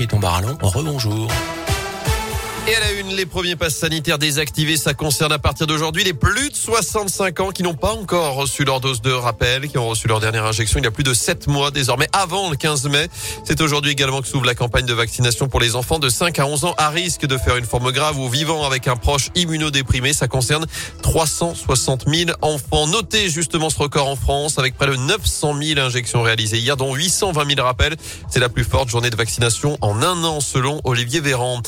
Et ton barallon, rebonjour. Et à la une, les premiers passes sanitaires désactivés, ça concerne à partir d'aujourd'hui les plus de 65 ans qui n'ont pas encore reçu leur dose de rappel, qui ont reçu leur dernière injection il y a plus de 7 mois désormais, avant le 15 mai. C'est aujourd'hui également que s'ouvre la campagne de vaccination pour les enfants de 5 à 11 ans à risque de faire une forme grave ou vivant avec un proche immunodéprimé. Ça concerne 360 000 enfants. Notez justement ce record en France avec près de 900 000 injections réalisées hier, dont 820 000 rappels. C'est la plus forte journée de vaccination en un an selon Olivier Véran.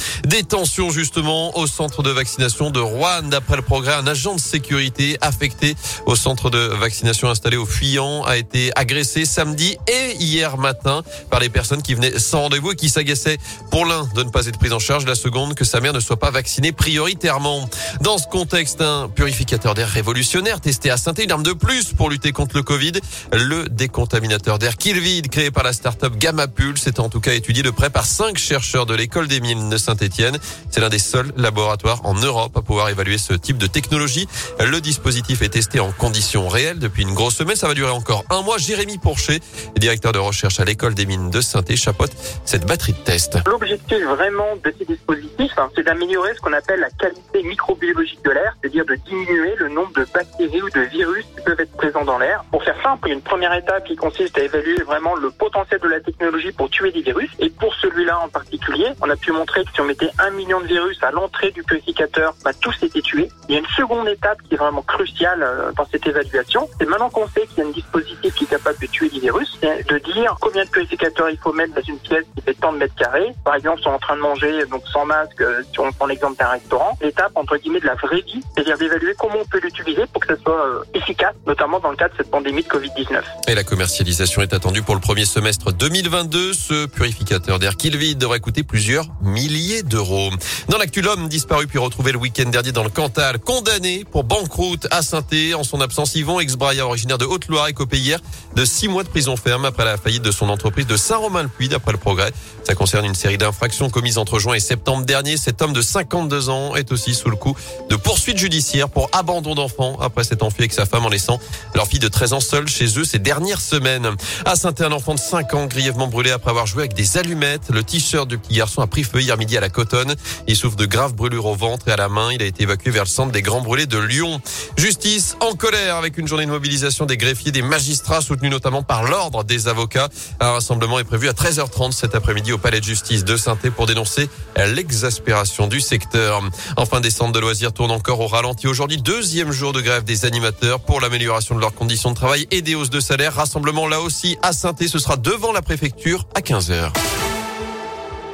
Justement au centre de vaccination de Rouen. D'après le progrès, un agent de sécurité affecté au centre de vaccination installé au Fuyant a été agressé samedi et hier matin par les personnes qui venaient sans rendez-vous et qui s'agaçaient pour l'un de ne pas être pris en charge, la seconde que sa mère ne soit pas vaccinée prioritairement. Dans ce contexte, un purificateur d'air révolutionnaire testé à saint une arme de plus pour lutter contre le Covid. Le décontaminateur d'air Killvid créé par la start-up Gamma Pulse est en tout cas étudié de près par cinq chercheurs de l'école des mines de Saint-Etienne. C'est l'un des seuls laboratoires en Europe à pouvoir évaluer ce type de technologie. Le dispositif est testé en conditions réelles depuis une grosse semaine. Ça va durer encore un mois. Jérémy Pourchet, directeur de recherche à l'école des mines de saint chapote cette batterie de test. L'objectif vraiment de ces dispositifs, hein, c'est d'améliorer ce qu'on appelle la qualité microbiologique de l'air, c'est-à-dire de diminuer le nombre de bactéries ou de virus qui peuvent être présents dans l'air. Pour faire simple, une première étape qui consiste à évaluer vraiment le potentiel de la technologie pour tuer des virus. Et pour celui-là en particulier, on a pu montrer que si on mettait un million de virus à l'entrée du purificateur, bah, tous étaient tués. Il y a une seconde étape qui est vraiment cruciale euh, dans cette évaluation. C'est maintenant qu'on sait qu'il y a un dispositif qui de tuer les virus, de dire combien de purificateurs il faut mettre dans une pièce qui fait tant de mètres carrés. Par exemple, si on est en train de manger donc sans masque, euh, si on prend l'exemple d'un restaurant, l'étape entre guillemets de la vraie vie, c'est-à-dire d'évaluer comment on peut l'utiliser pour que ça soit euh, efficace, notamment dans le cadre de cette pandémie de Covid-19. Et la commercialisation est attendue pour le premier semestre 2022. Ce purificateur d'air Killvid devrait coûter plusieurs milliers d'euros. Dans l'actu, l'homme disparu puis retrouvé le week-end dernier dans le Cantal, condamné pour banqueroute à saint En son absence, Yvon Exbraya, originaire de Haute-Loire, est copé hier de six mois de prison ferme après la faillite de son entreprise de Saint-Romain-le-Puy, d'après le progrès. Ça concerne une série d'infractions commises entre juin et septembre dernier. Cet homme de 52 ans est aussi sous le coup de poursuites judiciaires pour abandon d'enfants après s'être enfui avec sa femme en laissant leur fille de 13 ans seule chez eux ces dernières semaines. À saint un enfant de 5 ans grièvement brûlé après avoir joué avec des allumettes. Le t-shirt du petit garçon a pris feu hier midi à la Cotonne. Il souffre de graves brûlures au ventre et à la main. Il a été évacué vers le centre des grands brûlés de Lyon. Justice en colère avec une journée de mobilisation des greffiers, des magistrats soutenus notamment par l'ordre des avocats. Un rassemblement est prévu à 13h30 cet après-midi au palais de justice de saint pour dénoncer l'exaspération du secteur. Enfin, des centres de loisirs tournent encore au ralenti aujourd'hui. Deuxième jour de grève des animateurs pour l'amélioration de leurs conditions de travail et des hausses de salaire. Rassemblement là aussi à saint Ce sera devant la préfecture à 15h.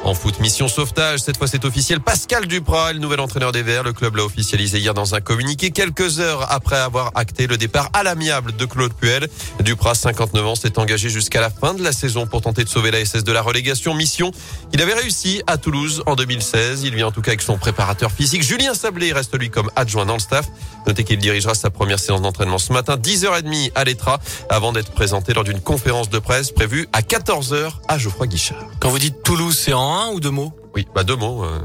En foot, mission sauvetage. Cette fois, c'est officiel. Pascal Duprat, le nouvel entraîneur des Verts. Le club l'a officialisé hier dans un communiqué quelques heures après avoir acté le départ à l'amiable de Claude Puel. Duprat, 59 ans, s'est engagé jusqu'à la fin de la saison pour tenter de sauver la SS de la relégation. Mission il avait réussi à Toulouse en 2016. Il vient en tout cas avec son préparateur physique. Julien Sablé reste lui comme adjoint dans le staff. Notez qu'il dirigera sa première séance d'entraînement ce matin, 10h30 à l'Etra, avant d'être présenté lors d'une conférence de presse prévue à 14h à Geoffroy Guichard. Quand vous dites Toulouse, c'est en un ou deux mots? Oui, bah deux mots. Euh.